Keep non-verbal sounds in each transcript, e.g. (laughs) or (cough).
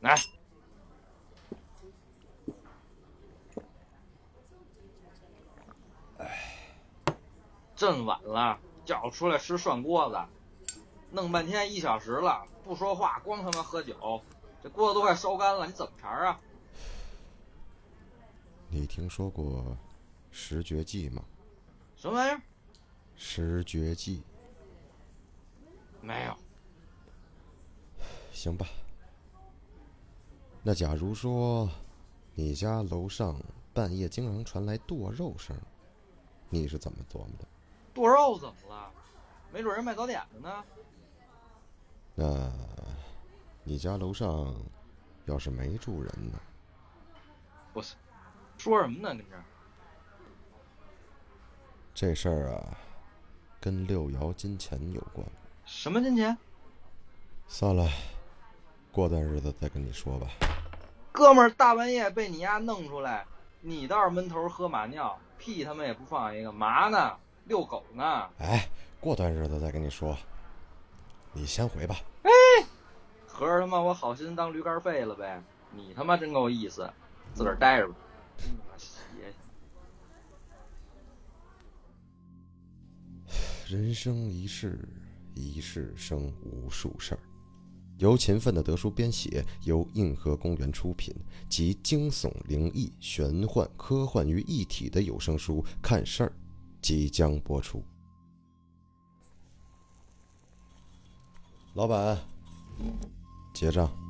来，这么晚了，叫我出来吃涮锅子，弄半天一小时了，不说话，光他妈喝酒，这锅子都快烧干了，你怎么茬啊？你听说过十绝技吗？什么玩意儿？十绝技。没有。行吧。那假如说，你家楼上半夜经常传来剁肉声，你是怎么琢磨的？剁肉怎么了？没准人卖早点的呢。那，你家楼上要是没住人呢？不是，说什么呢？跟这。这事儿啊，跟六爻金钱有关。什么金钱？算了，过段日子再跟你说吧。哥们儿，大半夜被你丫弄出来，你倒是闷头喝马尿，屁他妈也不放一个，嘛呢？遛狗呢？哎，过段日子再跟你说。你先回吧。哎，合着他妈我好心当驴肝肺了呗？你他妈真够意思，自个儿待着吧。人生一世，一世生无数事儿。由勤奋的德叔编写，由硬核公园出品，集惊悚、灵异、玄幻、科幻于一体的有声书《看事儿》即将播出。老板，结账。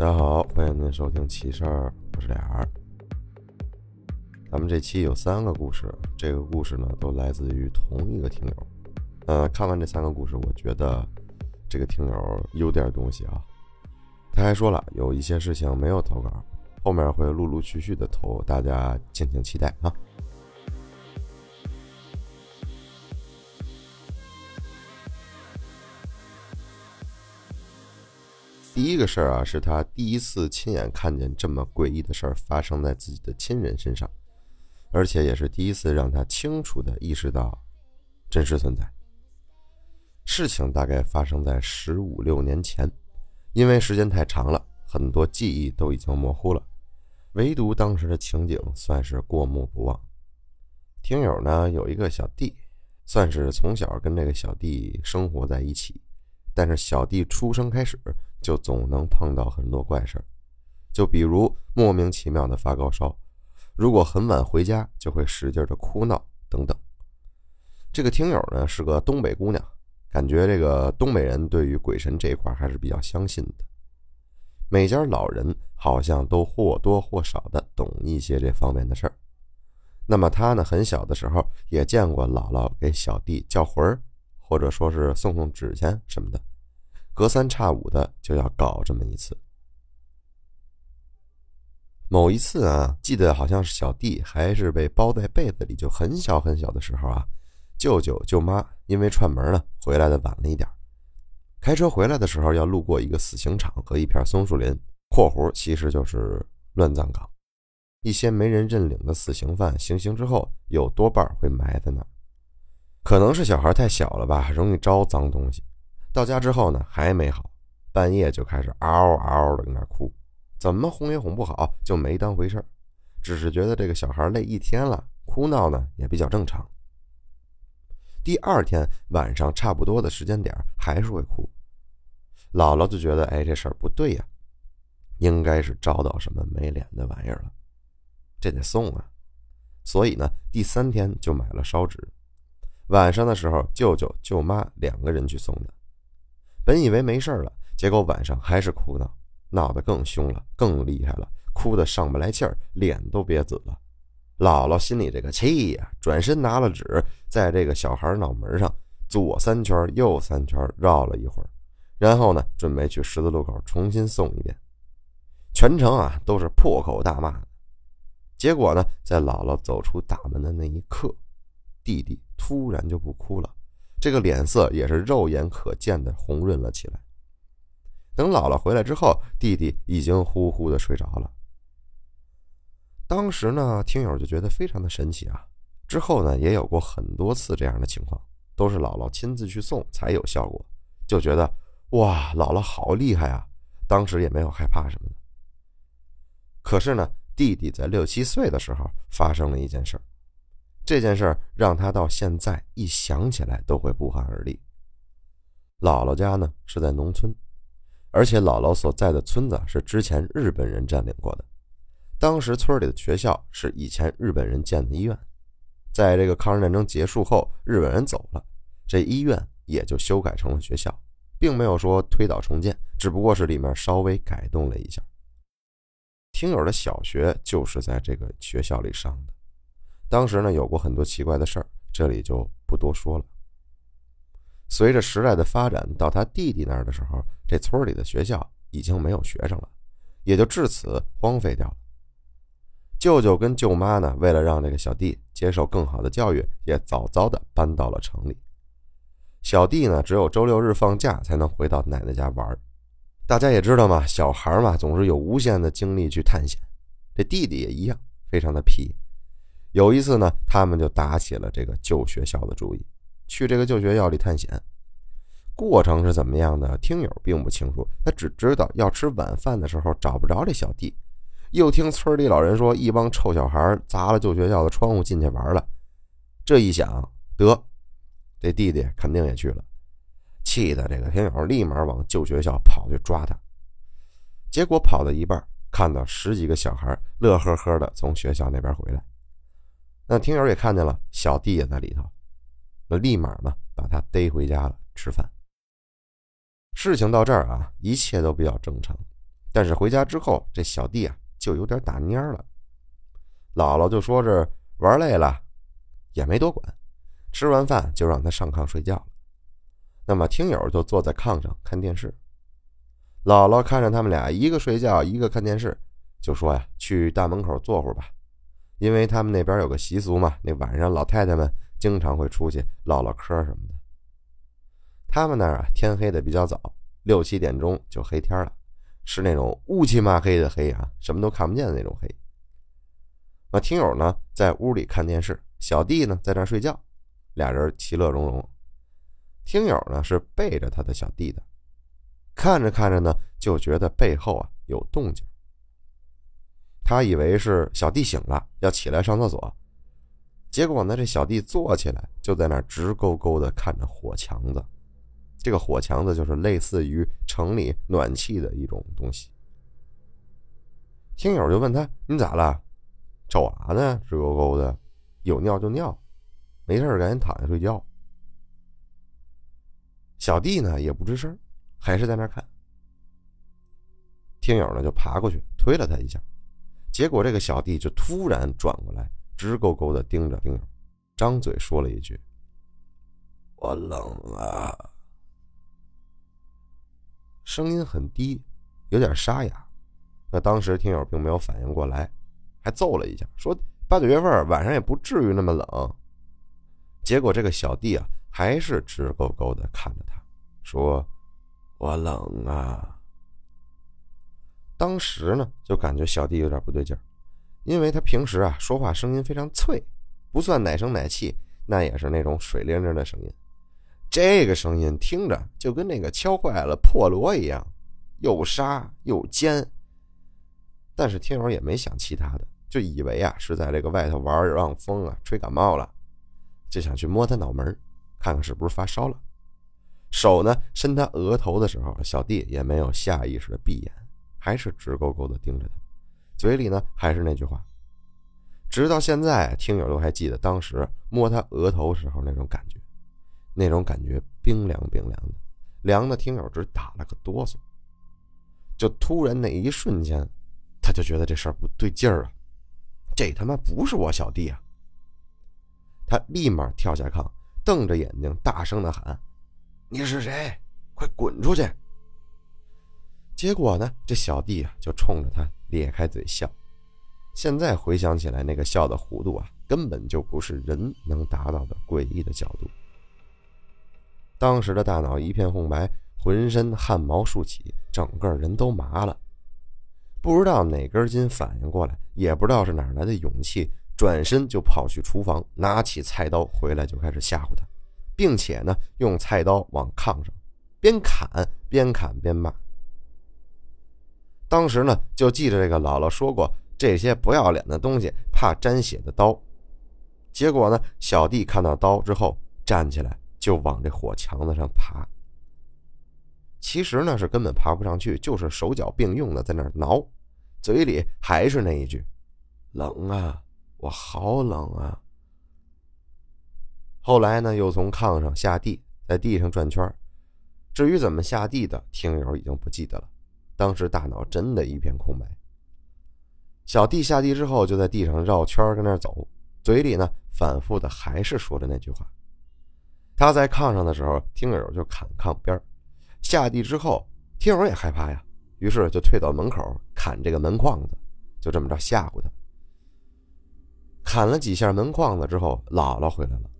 大家好，欢迎您收听奇事儿，我是俩儿。咱们这期有三个故事，这个故事呢都来自于同一个听友。呃，看完这三个故事，我觉得这个听友有点东西啊。他还说了，有一些事情没有投稿，后面会陆陆续续的投，大家敬请期待啊。个事儿啊，是他第一次亲眼看见这么诡异的事儿发生在自己的亲人身上，而且也是第一次让他清楚的意识到真实存在。事情大概发生在十五六年前，因为时间太长了，很多记忆都已经模糊了，唯独当时的情景算是过目不忘。听友呢有一个小弟，算是从小跟这个小弟生活在一起。但是小弟出生开始就总能碰到很多怪事儿，就比如莫名其妙的发高烧，如果很晚回家就会使劲的哭闹等等。这个听友呢是个东北姑娘，感觉这个东北人对于鬼神这一块还是比较相信的。每家老人好像都或多或少的懂一些这方面的事儿。那么他呢很小的时候也见过姥姥给小弟叫魂儿。或者说是送送纸钱什么的，隔三差五的就要搞这么一次。某一次啊，记得好像是小弟还是被包在被子里，就很小很小的时候啊，舅舅舅妈因为串门呢回来的晚了一点，开车回来的时候要路过一个死刑场和一片松树林（括弧其实就是乱葬岗），一些没人认领的死刑犯行刑之后，有多半会埋在那儿。可能是小孩太小了吧，容易招脏东西。到家之后呢，还没好，半夜就开始嗷嗷的跟那哭，怎么哄也哄不好，就没当回事儿只是觉得这个小孩累一天了，哭闹呢也比较正常。第二天晚上差不多的时间点还是会哭，姥姥就觉得哎这事儿不对呀，应该是招到什么没脸的玩意儿了，这得送啊，所以呢第三天就买了烧纸。晚上的时候，舅舅舅妈两个人去送的。本以为没事了，结果晚上还是哭闹，闹得更凶了，更厉害了，哭得上不来气儿，脸都憋紫了。姥姥心里这个气呀，转身拿了纸，在这个小孩脑门上左三圈右三圈绕了一会儿，然后呢，准备去十字路口重新送一遍。全程啊都是破口大骂。结果呢，在姥姥走出大门的那一刻。弟弟突然就不哭了，这个脸色也是肉眼可见的红润了起来。等姥姥回来之后，弟弟已经呼呼的睡着了。当时呢，听友就觉得非常的神奇啊。之后呢，也有过很多次这样的情况，都是姥姥亲自去送才有效果，就觉得哇，姥姥好厉害啊！当时也没有害怕什么的。可是呢，弟弟在六七岁的时候发生了一件事儿，这件事儿让他到现在一想起来都会不寒而栗。姥姥家呢是在农村，而且姥姥所在的村子是之前日本人占领过的。当时村里的学校是以前日本人建的医院，在这个抗日战争结束后，日本人走了，这医院也就修改成了学校，并没有说推倒重建，只不过是里面稍微改动了一下。听友的小学就是在这个学校里上的，当时呢有过很多奇怪的事儿，这里就不多说了。随着时代的发展，到他弟弟那儿的时候，这村里的学校已经没有学生了，也就至此荒废掉了。舅舅跟舅妈呢，为了让这个小弟接受更好的教育，也早早的搬到了城里。小弟呢，只有周六日放假才能回到奶奶家玩。大家也知道嘛，小孩嘛，总是有无限的精力去探险。这弟弟也一样，非常的皮。有一次呢，他们就打起了这个旧学校的主意，去这个旧学校里探险。过程是怎么样的，听友并不清楚，他只知道要吃晚饭的时候找不着这小弟。又听村里老人说，一帮臭小孩砸了旧学校的窗户进去玩了。这一想，得，这弟弟肯定也去了，气得这个听友立马往旧学校跑去抓他。结果跑到一半，看到十几个小孩乐呵呵的从学校那边回来。那听友也看见了，小弟也在里头，那立马呢把他逮回家了吃饭。事情到这儿啊，一切都比较正常。但是回家之后，这小弟啊。就有点打蔫了，姥姥就说是玩累了，也没多管，吃完饭就让他上炕睡觉了。那么听友就坐在炕上看电视，姥姥看着他们俩一个睡觉一个看电视，就说呀：“去大门口坐会儿吧，因为他们那边有个习俗嘛，那晚上老太太们经常会出去唠唠嗑什么的。他们那儿啊天黑的比较早，六七点钟就黑天了。”是那种乌漆嘛黑的黑啊，什么都看不见的那种黑。那听友呢在屋里看电视，小弟呢在那睡觉，俩人其乐融融。听友呢是背着他的小弟的，看着看着呢就觉得背后啊有动静。他以为是小弟醒了要起来上厕所，结果呢这小弟坐起来就在那直勾勾的看着火墙子。这个火墙子就是类似于城里暖气的一种东西。听友就问他：“你咋了？瞅啥呢？直勾勾的，有尿就尿，没事赶紧躺下睡觉。”小弟呢也不吱声，还是在那看。听友呢就爬过去推了他一下，结果这个小弟就突然转过来，直勾勾的盯着听友，张嘴说了一句：“我冷啊。”声音很低，有点沙哑。那当时听友并没有反应过来，还揍了一下，说八九月份晚上也不至于那么冷。结果这个小弟啊，还是直勾勾的看着他，说：“我冷啊。”当时呢，就感觉小弟有点不对劲儿，因为他平时啊说话声音非常脆，不算奶声奶气，那也是那种水灵灵的声音。这个声音听着就跟那个敲坏了破锣一样，又沙又尖。但是听友也没想其他的，就以为啊是在这个外头玩让风啊吹感冒了，就想去摸他脑门看看是不是发烧了。手呢伸他额头的时候，小弟也没有下意识的闭眼，还是直勾勾的盯着他，嘴里呢还是那句话。直到现在，听友都还记得当时摸他额头时候那种感觉。那种感觉冰凉冰凉的，凉的听友直打了个哆嗦。就突然那一瞬间，他就觉得这事儿不对劲儿啊！这他妈不是我小弟啊！他立马跳下炕，瞪着眼睛，大声的喊：“你是谁？快滚出去！”结果呢，这小弟啊就冲着他咧开嘴笑，现在回想起来，那个笑的弧度啊，根本就不是人能达到的诡异的角度。当时的大脑一片空白，浑身汗毛竖起，整个人都麻了。不知道哪根筋反应过来，也不知道是哪来的勇气，转身就跑去厨房，拿起菜刀回来就开始吓唬他，并且呢，用菜刀往炕上边砍边砍边骂。当时呢，就记着这个姥姥说过，这些不要脸的东西怕沾血的刀。结果呢，小弟看到刀之后，站起来就往这火墙子上爬。其实呢，是根本爬不上去，就是手脚并用的在那挠，嘴里还是那一句：“冷啊，我好冷啊。”后来呢，又从炕上下地，在地上转圈至于怎么下地的，听友已经不记得了。当时大脑真的一片空白。小弟下地之后，就在地上绕圈跟那走，嘴里呢反复的还是说着那句话。他在炕上的时候，听友就砍炕边下地之后，听友也害怕呀，于是就退到门口砍这个门框子，就这么着吓唬他。砍了几下门框子之后，姥姥回来了。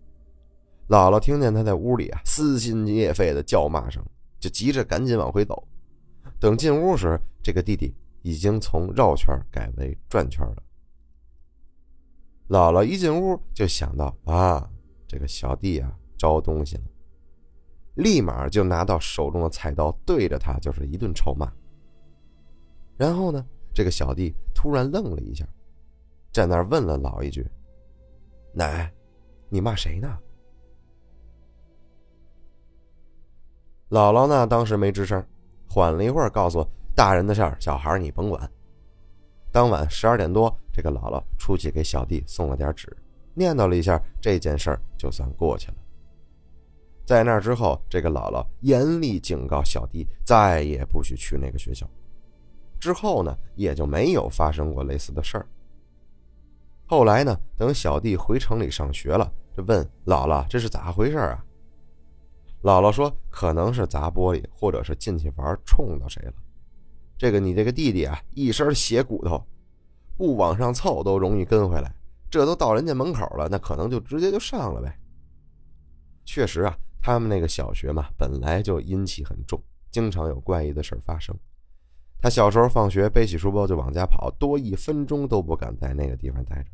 姥姥听见他在屋里啊撕心裂肺的叫骂声，就急着赶紧往回走。等进屋时，这个弟弟已经从绕圈改为转圈了。姥姥一进屋就想到啊，这个小弟啊招东西了，立马就拿到手中的菜刀对着他就是一顿臭骂。然后呢，这个小弟突然愣了一下，在那儿问了老一句：“奶，你骂谁呢？”姥姥呢，当时没吱声。缓了一会儿，告诉大人的事儿，小孩你甭管。当晚十二点多，这个姥姥出去给小弟送了点纸，念叨了一下，这件事儿就算过去了。在那之后，这个姥姥严厉警告小弟，再也不许去那个学校。之后呢，也就没有发生过类似的事儿。后来呢，等小弟回城里上学了，就问姥姥这是咋回事啊？姥姥说：“可能是砸玻璃，或者是进去玩冲到谁了。这个你这个弟弟啊，一身血骨头，不往上凑都容易跟回来。这都到人家门口了，那可能就直接就上了呗。确实啊，他们那个小学嘛，本来就阴气很重，经常有怪异的事发生。他小时候放学背起书包就往家跑，多一分钟都不敢在那个地方待着。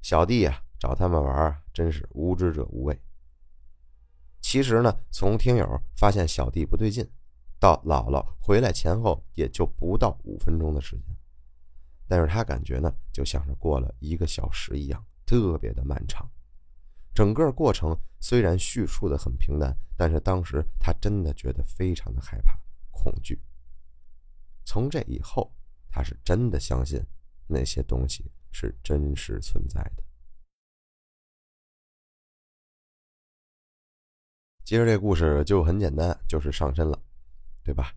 小弟呀，找他们玩，真是无知者无畏。”其实呢，从听友发现小弟不对劲，到姥姥回来前后也就不到五分钟的时间，但是他感觉呢，就像是过了一个小时一样，特别的漫长。整个过程虽然叙述的很平淡，但是当时他真的觉得非常的害怕、恐惧。从这以后，他是真的相信那些东西是真实存在的。接着这故事就很简单，就是上身了，对吧？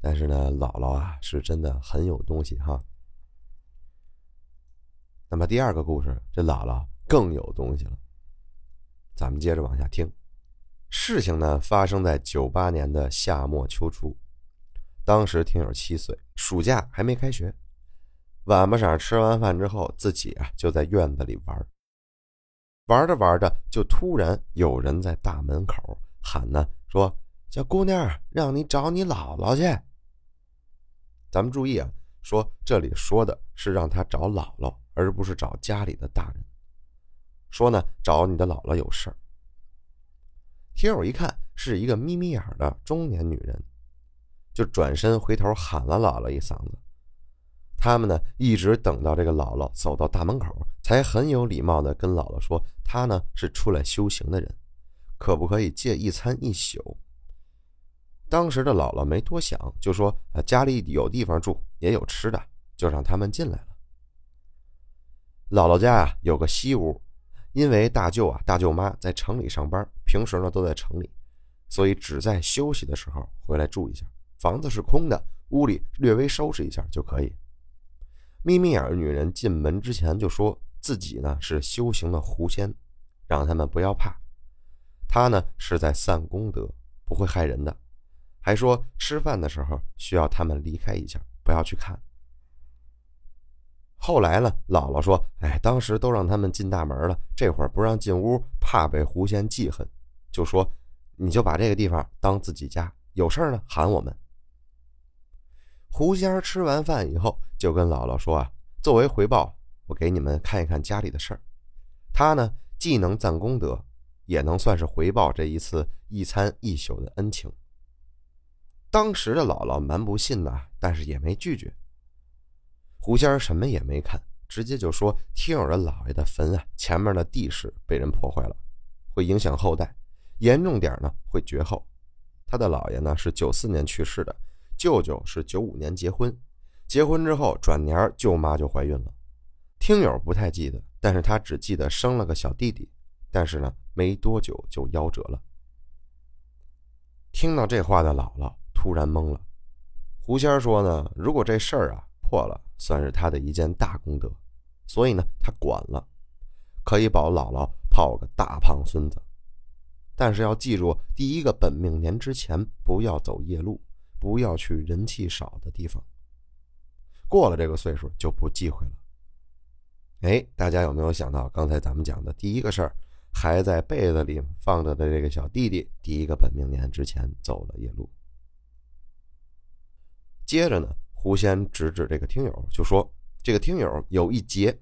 但是呢，姥姥啊是真的很有东西哈。那么第二个故事，这姥姥更有东西了。咱们接着往下听。事情呢发生在九八年的夏末秋初，当时听友七岁，暑假还没开学，晚不晌吃完饭之后，自己啊就在院子里玩。玩着玩着，就突然有人在大门口喊呢，说：“小姑娘，让你找你姥姥去。”咱们注意啊，说这里说的是让他找姥姥，而不是找家里的大人。说呢，找你的姥姥有事儿。听友一看是一个眯眯眼的中年女人，就转身回头喊了姥姥一嗓子。他们呢，一直等到这个姥姥走到大门口，才很有礼貌的跟姥姥说：“他呢是出来修行的人，可不可以借一餐一宿？”当时的姥姥没多想，就说：“啊，家里有地方住，也有吃的，就让他们进来了。”姥姥家啊有个西屋，因为大舅啊、大舅妈在城里上班，平时呢都在城里，所以只在休息的时候回来住一下。房子是空的，屋里略微收拾一下就可以。眯眯眼女人进门之前就说自己呢是修行的狐仙，让他们不要怕，她呢是在散功德，不会害人的，还说吃饭的时候需要他们离开一下，不要去看。后来呢，姥姥说：“哎，当时都让他们进大门了，这会儿不让进屋，怕被狐仙记恨，就说你就把这个地方当自己家，有事儿呢喊我们。”狐仙儿吃完饭以后，就跟姥姥说：“啊，作为回报，我给你们看一看家里的事儿。他呢，既能攒功德，也能算是回报这一次一餐一宿的恩情。”当时的姥姥蛮不信的，但是也没拒绝。狐仙儿什么也没看，直接就说：“听友的姥爷的坟啊，前面的地势被人破坏了，会影响后代，严重点呢会绝后。他的姥爷呢是九四年去世的，舅舅是九五年结婚，结婚之后转年舅妈就怀孕了。听友不太记得，但是他只记得生了个小弟弟，但是呢没多久就夭折了。听到这话的姥姥。”突然懵了，狐仙说呢：“如果这事儿啊破了，算是他的一件大功德，所以呢他管了，可以保姥姥泡个大胖孙子。但是要记住，第一个本命年之前不要走夜路，不要去人气少的地方。过了这个岁数就不忌讳了。”哎，大家有没有想到刚才咱们讲的第一个事儿，还在被子里放着的这个小弟弟，第一个本命年之前走了夜路？接着呢，狐仙指指这个听友，就说：“这个听友有一劫，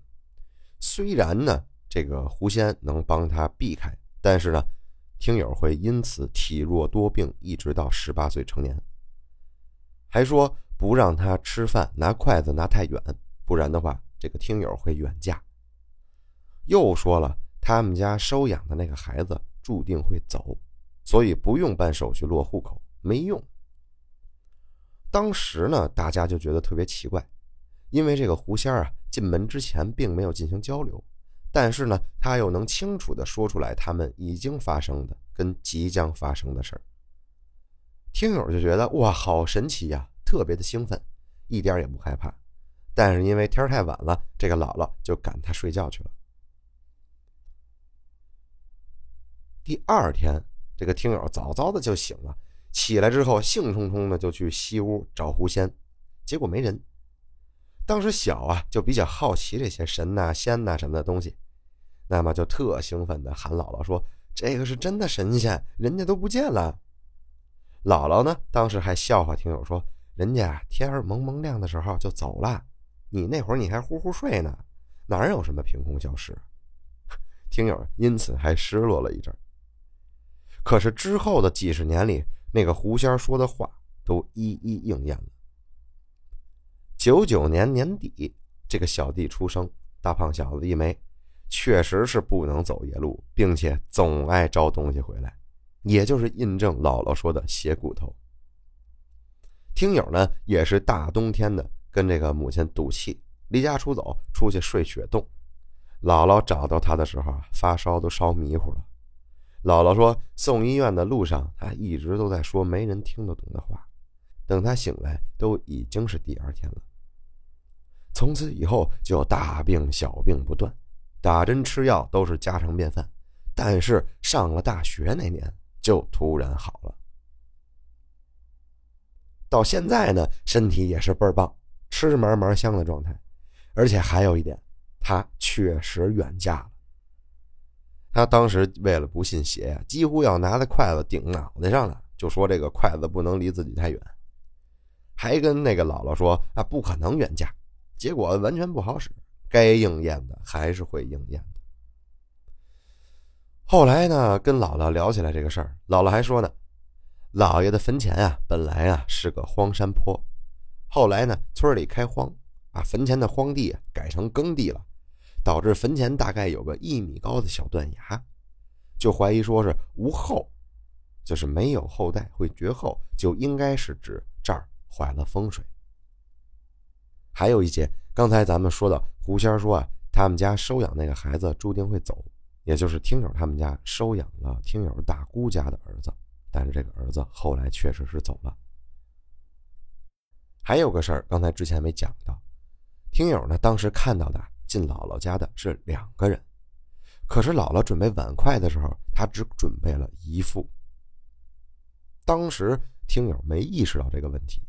虽然呢，这个狐仙能帮他避开，但是呢，听友会因此体弱多病，一直到十八岁成年。还说不让他吃饭拿筷子拿太远，不然的话，这个听友会远嫁。又说了，他们家收养的那个孩子注定会走，所以不用办手续落户口，没用。”当时呢，大家就觉得特别奇怪，因为这个狐仙啊，进门之前并没有进行交流，但是呢，他又能清楚的说出来他们已经发生的跟即将发生的事儿。听友就觉得哇，好神奇呀，特别的兴奋，一点也不害怕。但是因为天太晚了，这个姥姥就赶他睡觉去了。第二天，这个听友早早的就醒了。起来之后，兴冲冲的就去西屋找狐仙，结果没人。当时小啊，就比较好奇这些神呐、仙呐什么的东西，那么就特兴奋的喊姥姥说：“这个是真的神仙，人家都不见了。”姥姥呢，当时还笑话听友说：“人家天儿蒙蒙亮的时候就走了，你那会儿你还呼呼睡呢，哪有什么凭空消失？” (laughs) 听友因此还失落了一阵。可是之后的几十年里，那个狐仙说的话都一一应验了。九九年年底，这个小弟出生，大胖小子一枚，确实是不能走夜路，并且总爱招东西回来，也就是印证姥姥说的邪骨头。听友呢也是大冬天的跟这个母亲赌气，离家出走，出去睡雪洞。姥姥找到他的时候，发烧都烧迷糊了。姥姥说，送医院的路上，他一直都在说没人听得懂的话。等他醒来，都已经是第二天了。从此以后，就大病小病不断，打针吃药都是家常便饭。但是上了大学那年，就突然好了。到现在呢，身体也是倍儿棒，吃嘛嘛香的状态。而且还有一点，他确实远嫁了。他当时为了不信邪呀，几乎要拿着筷子顶脑袋上了，就说这个筷子不能离自己太远，还跟那个姥姥说啊不可能远嫁，结果完全不好使，该应验的还是会应验的。后来呢，跟姥姥聊起来这个事儿，姥姥还说呢，姥爷的坟前啊本来啊是个荒山坡，后来呢村里开荒，把坟前的荒地改成耕地了。导致坟前大概有个一米高的小断崖，就怀疑说是无后，就是没有后代会绝后，就应该是指这儿坏了风水。还有一节，刚才咱们说到狐仙说啊，他们家收养那个孩子注定会走，也就是听友他们家收养了听友大姑家的儿子，但是这个儿子后来确实是走了。还有个事儿，刚才之前没讲到，听友呢当时看到的。进姥姥家的是两个人，可是姥姥准备碗筷的时候，他只准备了一副。当时听友没意识到这个问题，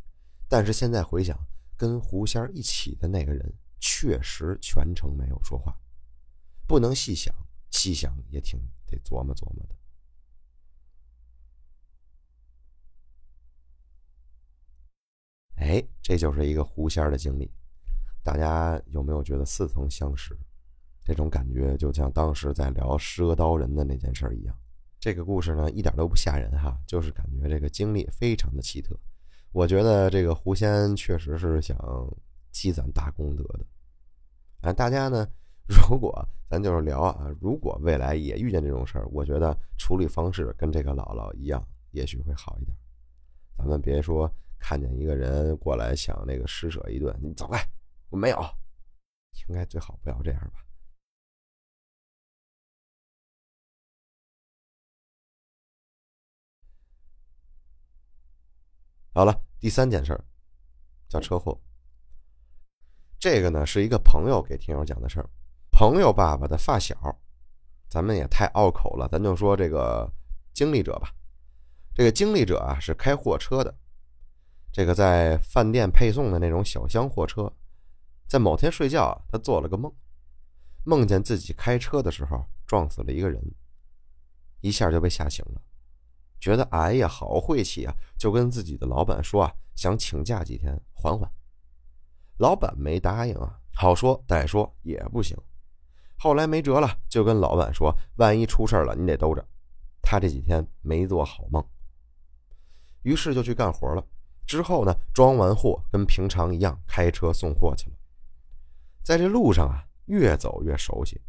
但是现在回想，跟狐仙一起的那个人确实全程没有说话，不能细想，细想也挺得琢磨琢磨的。哎，这就是一个狐仙的经历，大家有没有觉得似曾相识？这种感觉就像当时在聊赊刀人的那件事一样。这个故事呢，一点都不吓人哈，就是感觉这个经历非常的奇特。我觉得这个狐仙确实是想积攒大功德的。啊，大家呢，如果咱就是聊啊，如果未来也遇见这种事儿，我觉得处理方式跟这个姥姥一样，也许会好一点。咱们别说。看见一个人过来想那个施舍一顿，你走开！我没有，应该最好不要这样吧。好了，第三件事儿叫车祸。这个呢是一个朋友给听友讲的事儿，朋友爸爸的发小，咱们也太拗口了，咱就说这个经历者吧。这个经历者啊是开货车的。这个在饭店配送的那种小厢货车，在某天睡觉啊，他做了个梦，梦见自己开车的时候撞死了一个人，一下就被吓醒了，觉得哎呀好晦气啊，就跟自己的老板说啊，想请假几天缓缓。老板没答应啊，好说歹说也不行，后来没辙了，就跟老板说，万一出事了你得兜着。他这几天没做好梦，于是就去干活了。之后呢，装完货跟平常一样开车送货去了。在这路上啊，越走越熟悉，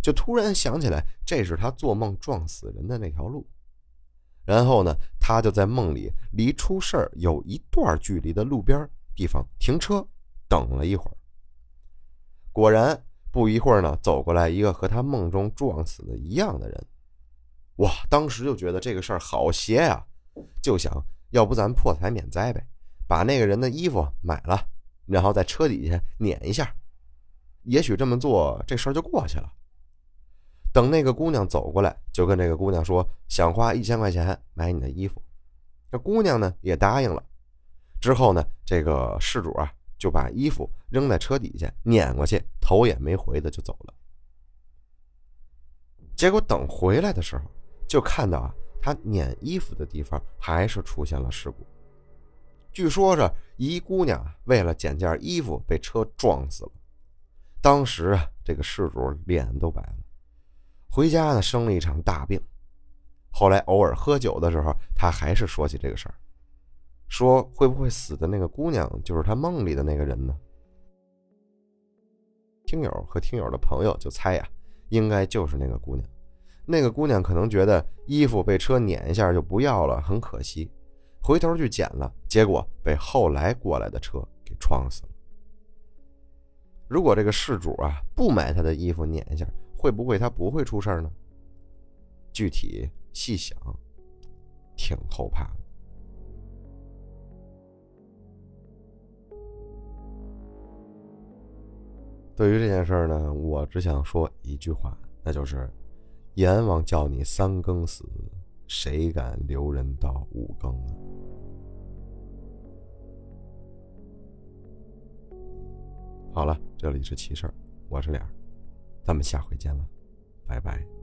就突然想起来这是他做梦撞死人的那条路。然后呢，他就在梦里离出事儿有一段距离的路边地方停车等了一会儿。果然，不一会儿呢，走过来一个和他梦中撞死的一样的人。哇！当时就觉得这个事儿好邪呀，就想。要不咱破财免灾呗，把那个人的衣服买了，然后在车底下碾一下，也许这么做这事儿就过去了。等那个姑娘走过来，就跟这个姑娘说想花一千块钱买你的衣服，这姑娘呢也答应了。之后呢，这个事主啊就把衣服扔在车底下碾过去，头也没回的就走了。结果等回来的时候，就看到啊。他撵衣服的地方还是出现了事故。据说是一姑娘为了捡件衣服被车撞死了。当时啊，这个事主脸都白了，回家呢生了一场大病。后来偶尔喝酒的时候，他还是说起这个事儿，说会不会死的那个姑娘就是他梦里的那个人呢？听友和听友的朋友就猜呀，应该就是那个姑娘。那个姑娘可能觉得衣服被车碾一下就不要了，很可惜，回头去捡了，结果被后来过来的车给撞死了。如果这个事主啊不买他的衣服碾一下，会不会他不会出事呢？具体细想，挺后怕的。对于这件事儿呢，我只想说一句话，那就是。阎王叫你三更死，谁敢留人到五更啊？好了，这里是奇事儿，我是脸儿，咱们下回见了，拜拜。